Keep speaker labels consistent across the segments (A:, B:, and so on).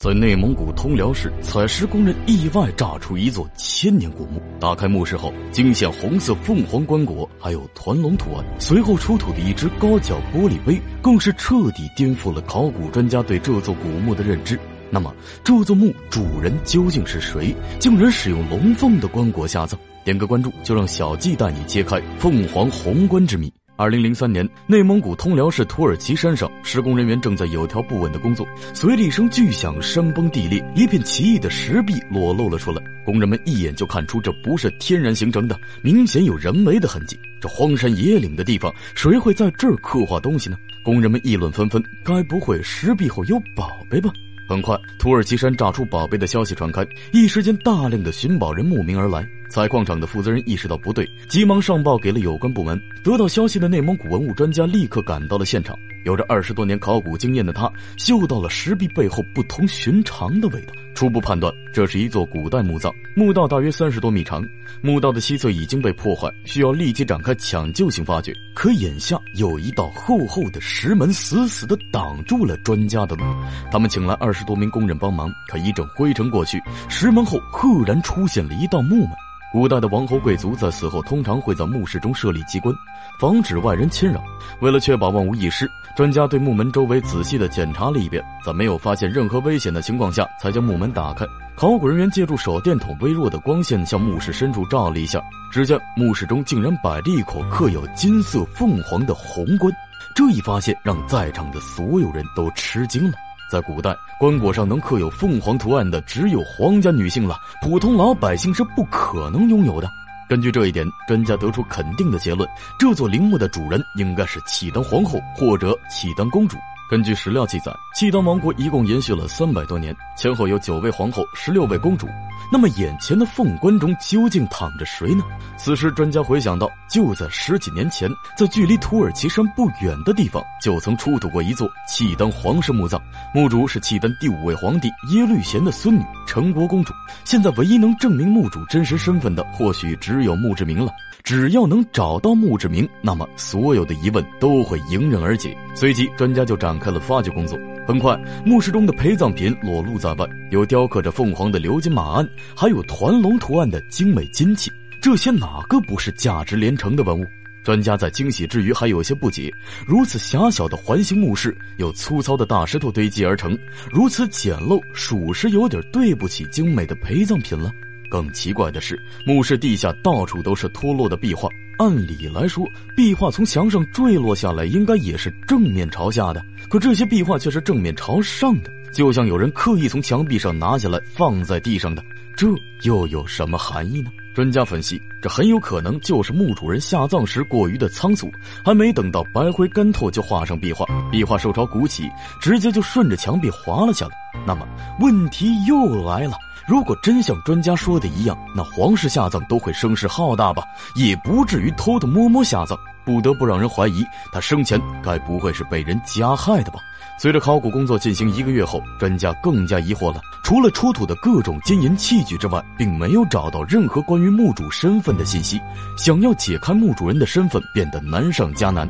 A: 在内蒙古通辽市，采石工人意外炸出一座千年古墓。打开墓室后，惊现红色凤凰棺椁，还有团龙图案。随后出土的一只高脚玻璃杯，更是彻底颠覆了考古专家对这座古墓的认知。那么，这座墓主人究竟是谁？竟然使用龙凤的棺椁下葬？点个关注，就让小季带你揭开凤凰红棺之谜。二零零三年，内蒙古通辽市土耳其山上，施工人员正在有条不紊的工作，随着一声巨响，山崩地裂，一片奇异的石壁裸露了出来。工人们一眼就看出这不是天然形成的，明显有人为的痕迹。这荒山野岭的地方，谁会在这儿刻画东西呢？工人们议论纷纷，该不会石壁后有宝贝吧？很快，土耳其山炸出宝贝的消息传开，一时间大量的寻宝人慕名而来。采矿场的负责人意识到不对，急忙上报给了有关部门。得到消息的内蒙古文物专家立刻赶到了现场。有着二十多年考古经验的他，嗅到了石壁背后不同寻常的味道。初步判断，这是一座古代墓葬，墓道大约三十多米长，墓道的西侧已经被破坏，需要立即展开抢救性发掘。可眼下有一道厚厚的石门，死死地挡住了专家的路。他们请来二十多名工人帮忙，可一阵灰尘过去，石门后赫然出现了一道木门。古代的王侯贵族在死后通常会在墓室中设立机关，防止外人侵扰。为了确保万无一失，专家对墓门周围仔细地检查了一遍，在没有发现任何危险的情况下，才将墓门打开。考古人员借助手电筒微弱的光线向墓室深处照了一下，只见墓室中竟然摆着一口刻有金色凤凰的红棺。这一发现让在场的所有人都吃惊了。在古代，棺椁上能刻有凤凰图案的只有皇家女性了，普通老百姓是不可能拥有的。根据这一点，专家得出肯定的结论：这座陵墓的主人应该是契丹皇后或者契丹公主。根据史料记载，契丹王国一共延续了三百多年，前后有九位皇后、十六位公主。那么，眼前的凤冠中究竟躺着谁呢？此时，专家回想到，就在十几年前，在距离土耳其山不远的地方，就曾出土过一座契丹皇室墓葬，墓主是契丹第五位皇帝耶律贤的孙女陈国公主。现在，唯一能证明墓主真实身份的，或许只有墓志铭了。只要能找到墓志铭，那么所有的疑问都会迎刃而解。随即，专家就展开了发掘工作。很快，墓室中的陪葬品裸露在外，有雕刻着凤凰的鎏金马鞍，还有团龙图案的精美金器。这些哪个不是价值连城的文物？专家在惊喜之余，还有些不解：如此狭小的环形墓室，有粗糙的大石头堆积而成，如此简陋，属实有点对不起精美的陪葬品了。更奇怪的是，墓室地下到处都是脱落的壁画。按理来说，壁画从墙上坠落下来，应该也是正面朝下的。可这些壁画却是正面朝上的，就像有人刻意从墙壁上拿下来放在地上的。这又有什么含义呢？专家分析，这很有可能就是墓主人下葬时过于的仓促，还没等到白灰干透就画上壁画，壁画受潮鼓起，直接就顺着墙壁滑了下来。那么问题又来了。如果真像专家说的一样，那皇室下葬都会声势浩大吧？也不至于偷偷摸摸下葬，不得不让人怀疑他生前该不会是被人加害的吧？随着考古工作进行一个月后，专家更加疑惑了。除了出土的各种金银器具之外，并没有找到任何关于墓主身份的信息。想要解开墓主人的身份，变得难上加难。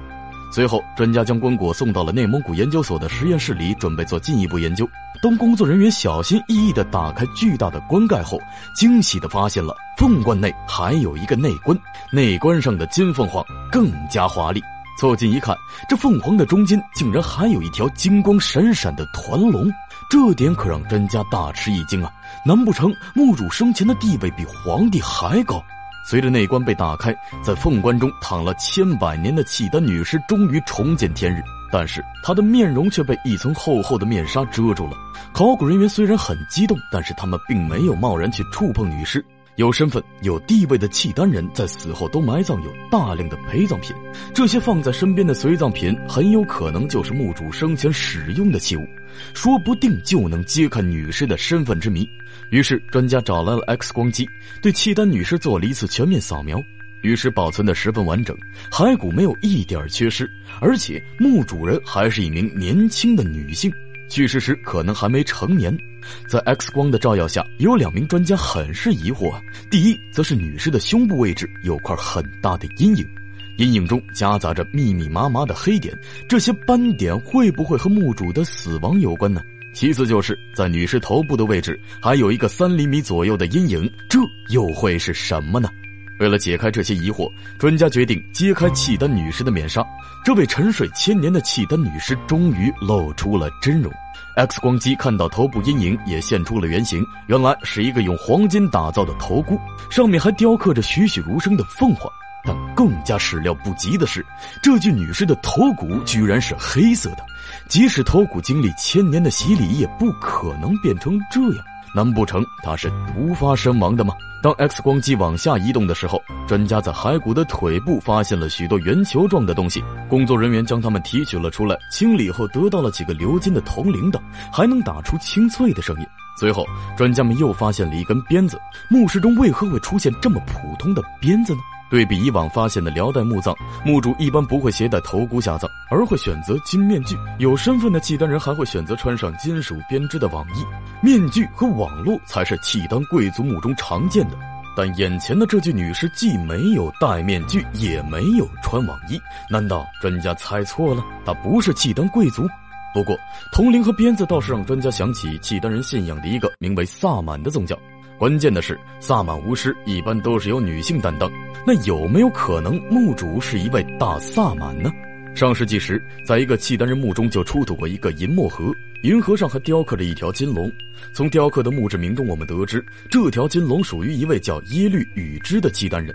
A: 随后，专家将棺椁送到了内蒙古研究所的实验室里，准备做进一步研究。当工作人员小心翼翼地打开巨大的棺盖后，惊喜地发现了凤冠内还有一个内棺，内棺上的金凤凰更加华丽。凑近一看，这凤凰的中间竟然还有一条金光闪闪的团龙，这点可让专家大吃一惊啊！难不成墓主生前的地位比皇帝还高？随着内棺被打开，在凤棺中躺了千百年的契丹女尸终于重见天日，但是她的面容却被一层厚厚的面纱遮住了。考古人员虽然很激动，但是他们并没有贸然去触碰女尸。有身份、有地位的契丹人在死后都埋葬有大量的陪葬品，这些放在身边的随葬品很有可能就是墓主生前使用的器物，说不定就能揭开女尸的身份之谜。于是，专家找来了 X 光机，对契丹女尸做了一次全面扫描。女尸保存的十分完整，骸骨没有一点缺失，而且墓主人还是一名年轻的女性，去世时可能还没成年。在 X 光的照耀下，有两名专家很是疑惑：第一，则是女尸的胸部位置有块很大的阴影，阴影中夹杂着密密麻麻的黑点，这些斑点会不会和墓主的死亡有关呢？其次就是在女尸头部的位置还有一个三厘米左右的阴影，这又会是什么呢？为了解开这些疑惑，专家决定揭开契丹女尸的面纱。这位沉睡千年的契丹女尸终于露出了真容。X 光机看到头部阴影也现出了原形，原来是一个用黄金打造的头箍，上面还雕刻着栩栩如生的凤凰。但更加始料不及的是，这具女尸的头骨居然是黑色的，即使头骨经历千年的洗礼，也不可能变成这样。难不成他是毒发身亡的吗？当 X 光机往下移动的时候，专家在骸骨的腿部发现了许多圆球状的东西。工作人员将它们提取了出来，清理后得到了几个鎏金的铜铃铛，还能打出清脆的声音。随后，专家们又发现了一根鞭子。墓室中为何会出现这么普通的鞭子呢？对比以往发现的辽代墓葬，墓主一般不会携带头骨下葬，而会选择金面具。有身份的契丹人还会选择穿上金属编织的网衣。面具和网络才是契丹贵族墓中常见的。但眼前的这具女尸既没有戴面具，也没有穿网衣，难道专家猜错了？她不是契丹贵族？不过，铜铃和鞭子倒是让专家想起契丹人信仰的一个名为萨满的宗教。关键的是，萨满巫师一般都是由女性担当。那有没有可能墓主是一位大萨满呢？上世纪时，在一个契丹人墓中就出土过一个银墨盒，银盒上还雕刻着一条金龙。从雕刻的墓志铭中，我们得知这条金龙属于一位叫耶律宇之的契丹人。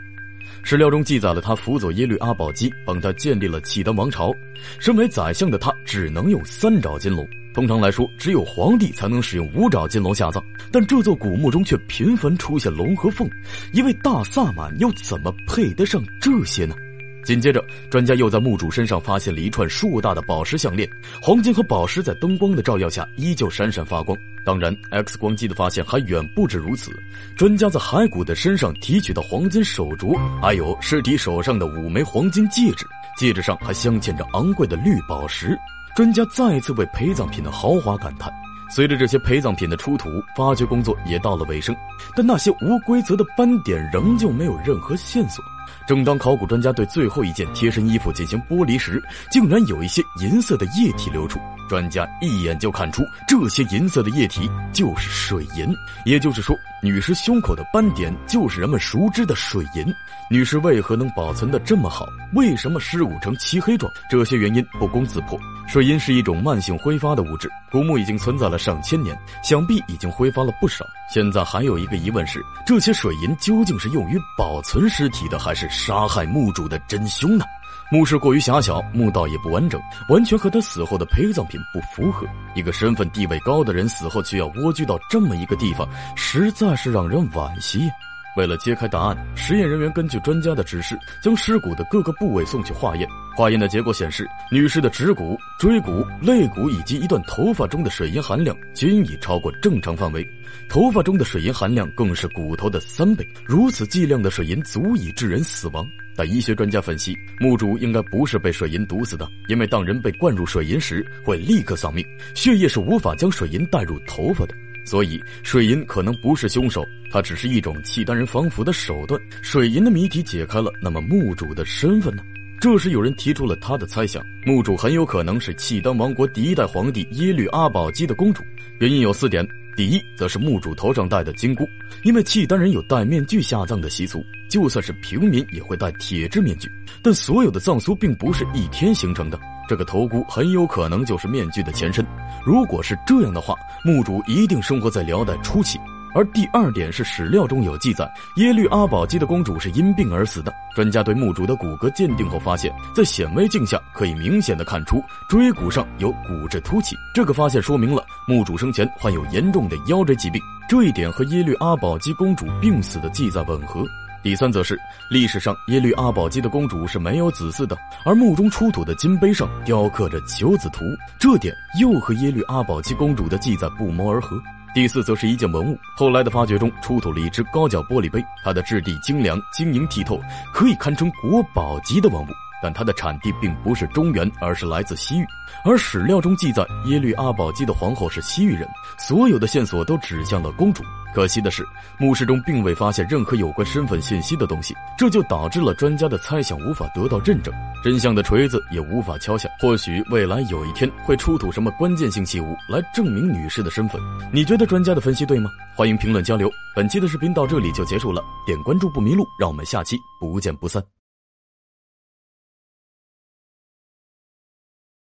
A: 史料中记载了他辅佐耶律阿保机，帮他建立了契丹王朝。身为宰相的他，只能用三爪金龙。通常来说，只有皇帝才能使用五爪金龙下葬，但这座古墓中却频繁出现龙和凤，一位大萨满又怎么配得上这些呢？紧接着，专家又在墓主身上发现了一串硕大的宝石项链，黄金和宝石在灯光的照耀下依旧闪闪发光。当然，X 光机的发现还远不止如此，专家在骸骨的身上提取到黄金手镯，还有尸体手上的五枚黄金戒指，戒指上还镶嵌着昂贵的绿宝石。专家再次为陪葬品的豪华感叹。随着这些陪葬品的出土，发掘工作也到了尾声，但那些无规则的斑点仍旧没有任何线索。正当考古专家对最后一件贴身衣服进行剥离时，竟然有一些银色的液体流出。专家一眼就看出，这些银色的液体就是水银。也就是说，女尸胸口的斑点就是人们熟知的水银。女尸为何能保存的这么好？为什么尸骨呈漆黑状？这些原因不攻自破。水银是一种慢性挥发的物质，古墓已经存在了上千年，想必已经挥发了不少。现在还有一个疑问是：这些水银究竟是用于保存尸体的，还是杀害墓主的真凶呢？墓室过于狭小，墓道也不完整，完全和他死后的陪葬品不符合。一个身份地位高的人死后却要蜗居到这么一个地方，实在是让人惋惜。为了揭开答案，实验人员根据专家的指示，将尸骨的各个部位送去化验。化验的结果显示，女尸的指骨、椎骨、肋骨以及一段头发中的水银含量均已超过正常范围。头发中的水银含量更是骨头的三倍。如此剂量的水银足以致人死亡。但医学专家分析，墓主应该不是被水银毒死的，因为当人被灌入水银时，会立刻丧命，血液是无法将水银带入头发的。所以，水银可能不是凶手，它只是一种契丹人防腐的手段。水银的谜题解开了，那么墓主的身份呢？这时，有人提出了他的猜想：墓主很有可能是契丹王国第一代皇帝耶律阿保机的公主。原因有四点：第一，则是墓主头上戴的金箍，因为契丹人有戴面具下葬的习俗，就算是平民也会戴铁质面具。但所有的葬俗并不是一天形成的。这个头箍很有可能就是面具的前身。如果是这样的话，墓主一定生活在辽代初期。而第二点是史料中有记载，耶律阿保机的公主是因病而死的。专家对墓主的骨骼鉴定后发现，在显微镜下可以明显的看出椎骨上有骨质凸起。这个发现说明了墓主生前患有严重的腰椎疾病，这一点和耶律阿保机公主病死的记载吻合。第三则是历史上耶律阿保机的公主是没有子嗣的，而墓中出土的金杯上雕刻着九子图，这点又和耶律阿保机公主的记载不谋而合。第四则是一件文物，后来的发掘中出土了一只高脚玻璃杯，它的质地精良、晶莹剔透，可以堪称国宝级的文物。但它的产地并不是中原，而是来自西域。而史料中记载，耶律阿保机的皇后是西域人，所有的线索都指向了公主。可惜的是，墓室中并未发现任何有关身份信息的东西，这就导致了专家的猜想无法得到认证，真相的锤子也无法敲响。或许未来有一天会出土什么关键性器物来证明女士的身份？你觉得专家的分析对吗？欢迎评论交流。本期的视频到这里就结束了，点关注不迷路，让我们下期不见不散。